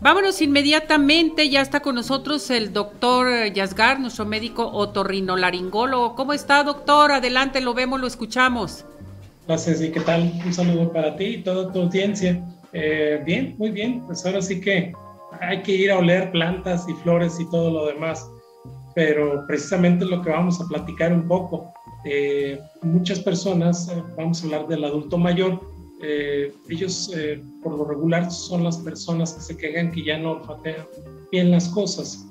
Vámonos inmediatamente, ya está con nosotros el doctor Yasgar, nuestro médico otorrinolaringólogo. ¿Cómo está, doctor? Adelante, lo vemos, lo escuchamos. Gracias, ¿y qué tal? Un saludo para ti y toda tu audiencia. Eh, bien, muy bien, pues ahora sí que hay que ir a oler plantas y flores y todo lo demás, pero precisamente lo que vamos a platicar un poco. Eh, muchas personas, eh, vamos a hablar del adulto mayor, eh, ellos por lo regular son las personas que se quejan que ya no olfatean bien las cosas.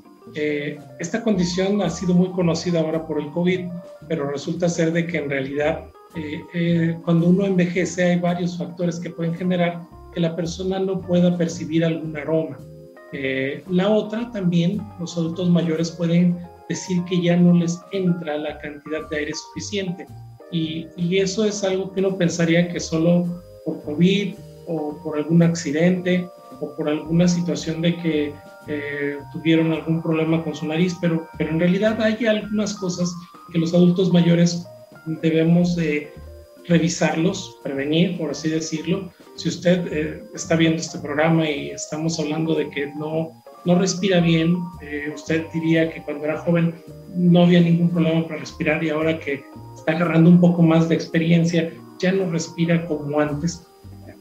esta condición ha sido muy conocida ahora por el COVID, pero resulta ser de que en realidad cuando uno envejece hay varios factores que pueden generar que la persona no pueda percibir algún aroma. la otra también, los adultos mayores pueden decir que ya no les entra la cantidad de aire suficiente. Y, y, eso es algo que uno pensaría que solo por COVID o por algún accidente o por alguna situación de que eh, tuvieron algún problema con su nariz, pero, pero en realidad hay algunas cosas que los adultos mayores debemos de revisarlos, prevenir, por así decirlo. Si usted eh, está viendo este programa y estamos hablando de que no no respira bien, eh, usted diría que cuando era joven no había ningún problema para respirar y ahora que está agarrando un poco más de experiencia, ya no respira como antes.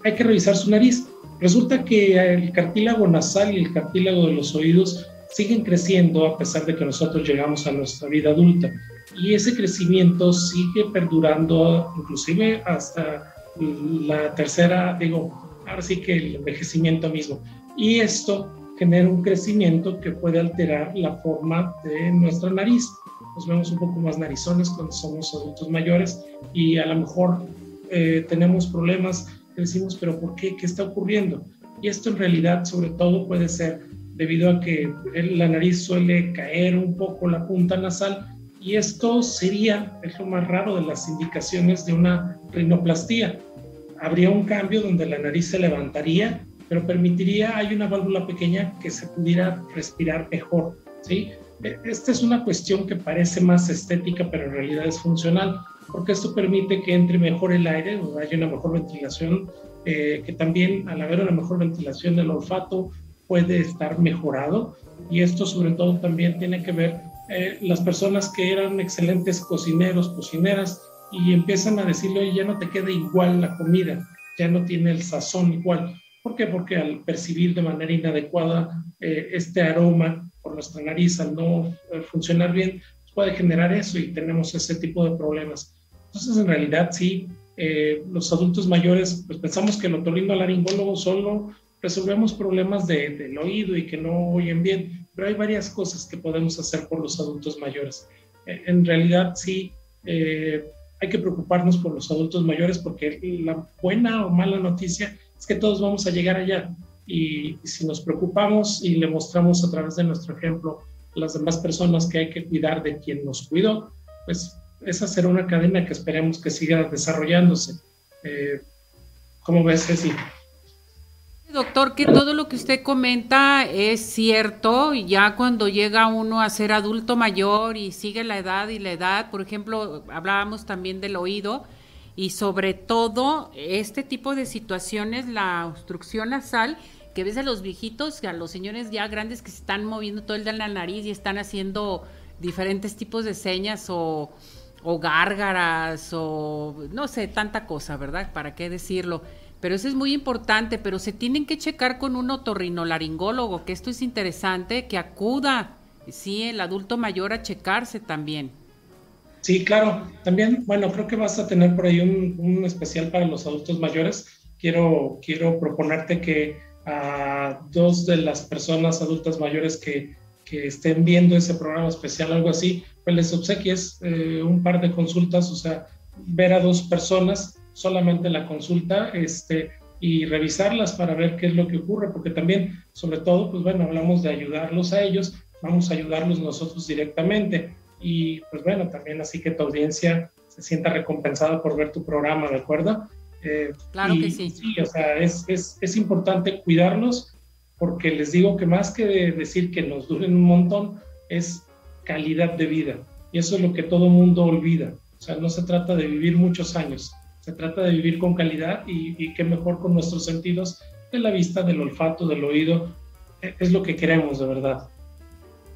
Hay que revisar su nariz. Resulta que el cartílago nasal y el cartílago de los oídos siguen creciendo a pesar de que nosotros llegamos a nuestra vida adulta. Y ese crecimiento sigue perdurando inclusive hasta la tercera, digo, ahora sí que el envejecimiento mismo. Y esto genera un crecimiento que puede alterar la forma de nuestra nariz. Nos vemos un poco más narizones cuando somos adultos mayores y a lo mejor eh, tenemos problemas decimos, pero ¿por qué? ¿Qué está ocurriendo? Y esto en realidad sobre todo puede ser debido a que la nariz suele caer un poco la punta nasal y esto sería, es lo más raro de las indicaciones de una rinoplastía. Habría un cambio donde la nariz se levantaría pero permitiría, hay una válvula pequeña que se pudiera respirar mejor, ¿sí? E, esta es una cuestión que parece más estética, pero en realidad es funcional, porque esto permite que entre mejor el aire, o haya una mejor ventilación, eh, que también al haber una mejor ventilación del olfato puede estar mejorado, y esto sobre todo también tiene que ver eh, las personas que eran excelentes cocineros, cocineras, y empiezan a decirle, oye, ya no te queda igual la comida, ya no tiene el sazón igual ¿Por qué? Porque al percibir de manera inadecuada eh, este aroma por nuestra nariz, al no eh, funcionar bien, puede generar eso y tenemos ese tipo de problemas. Entonces, en realidad, sí, eh, los adultos mayores, pues pensamos que el otorrinolaringólogo solo resolvemos problemas de, del oído y que no oyen bien, pero hay varias cosas que podemos hacer por los adultos mayores. en realidad, sí, hay que preocuparnos por los adultos mayores porque la buena o mala noticia es que todos vamos a llegar allá. Y, si nos preocupamos y le mostramos a través de nuestro ejemplo a las demás personas que hay que cuidar de quien nos cuidó, pues esa será una cadena que esperemos que siga desarrollándose. Eh, ¿Cómo ves, Ceci? Doctor, que todo lo que usted comenta es cierto, y ya cuando llega uno a ser adulto mayor y sigue la edad y la edad, por ejemplo, hablábamos también del oído, y sobre todo este tipo de situaciones, la obstrucción nasal, que ves a los viejitos, a los señores ya grandes que se están moviendo todo el día en la nariz y están haciendo diferentes tipos de señas o, o gárgaras o no sé, tanta cosa, ¿verdad? ¿Para qué decirlo? Pero eso es muy importante, pero se tienen que checar con un otorrinolaringólogo, que esto es interesante, que acuda, sí, el adulto mayor a checarse también. Sí, claro. También, bueno, creo que vas a tener por ahí un, especial para los adultos mayores. Quiero, quiero proponerte que a dos de las personas adultas mayores que, que estén viendo ese programa especial, algo así, pues les obsequies eh, un par de consultas, o sea, ver a dos personas, solamente la consulta, este, y revisarlas para ver qué es lo que ocurre, porque también, sobre todo, pues bueno, hablamos de ayudarlos a ellos, vamos a ayudarlos nosotros directamente y pues bueno, también así que tu audiencia se sienta recompensada por ver tu programa, ¿de acuerdo? Eh, claro que sí. Sí, o sea, es, es, es, importante cuidarlos porque les digo que más que decir que nos duren un montón, es calidad de vida. Y eso es lo que todo mundo olvida. O sea, no se trata de vivir muchos años, se trata de vivir con calidad y, y qué mejor con nuestros sentidos de la vista, del olfato, del oído, es lo que queremos, de verdad.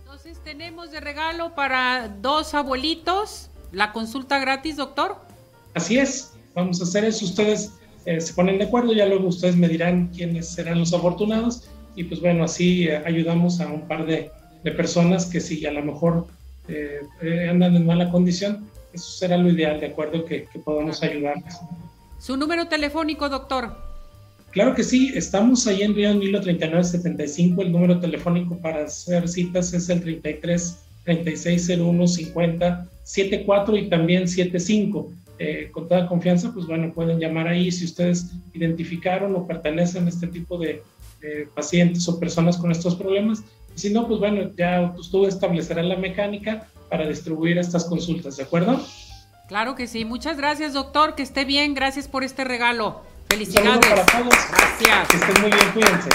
Entonces tenemos de regalo para dos abuelitos la consulta gratis, doctor. Así es, vamos a hacer eso. Ustedes eh, se ponen de acuerdo, ya luego ustedes me dirán quiénes serán los afortunados y pues bueno, así eh, ayudamos a un par de, personas que si a lo mejor eh, andan en mala condición, eso será lo ideal, de acuerdo, que, que podamos ayudarles. ¿Su número telefónico, doctor? Claro que sí, estamos ahí en Río 3975. El número telefónico para hacer citas es el 33 3601 50 74 y también 75. Eh, con toda confianza, pues bueno, pueden llamar ahí si ustedes identificaron o pertenecen a este tipo de, pacientes o personas con estos problemas. Y si no, pues bueno, ya tú establecerás la mecánica para distribuir estas consultas, ¿de acuerdo? Claro que sí. Muchas gracias, doctor. Que esté bien. Gracias por este regalo. Felicidades. para todos. Gracias. Que estén muy bien. Cuídense.